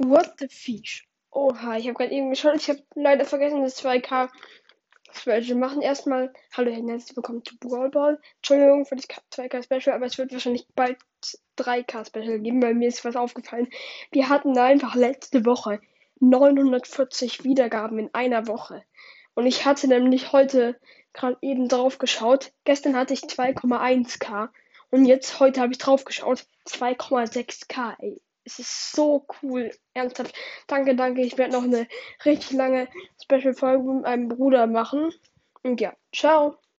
What the fish? Oha, ich habe gerade eben geschaut. Ich habe leider vergessen, das 2K Special. Machen erstmal. Hallo, Herr Netz, willkommen zu Brawl Ball. Entschuldigung für das 2K Special, aber es wird wahrscheinlich bald 3K Special geben, weil mir ist was aufgefallen. Wir hatten einfach letzte Woche 940 Wiedergaben in einer Woche. Und ich hatte nämlich heute gerade eben drauf geschaut. Gestern hatte ich 2,1k und jetzt heute habe ich drauf geschaut 2,6k. Ey, es ist so cool. Ernsthaft. Danke, danke. Ich werde noch eine richtig lange Special Folge mit meinem Bruder machen. Und ja, ciao.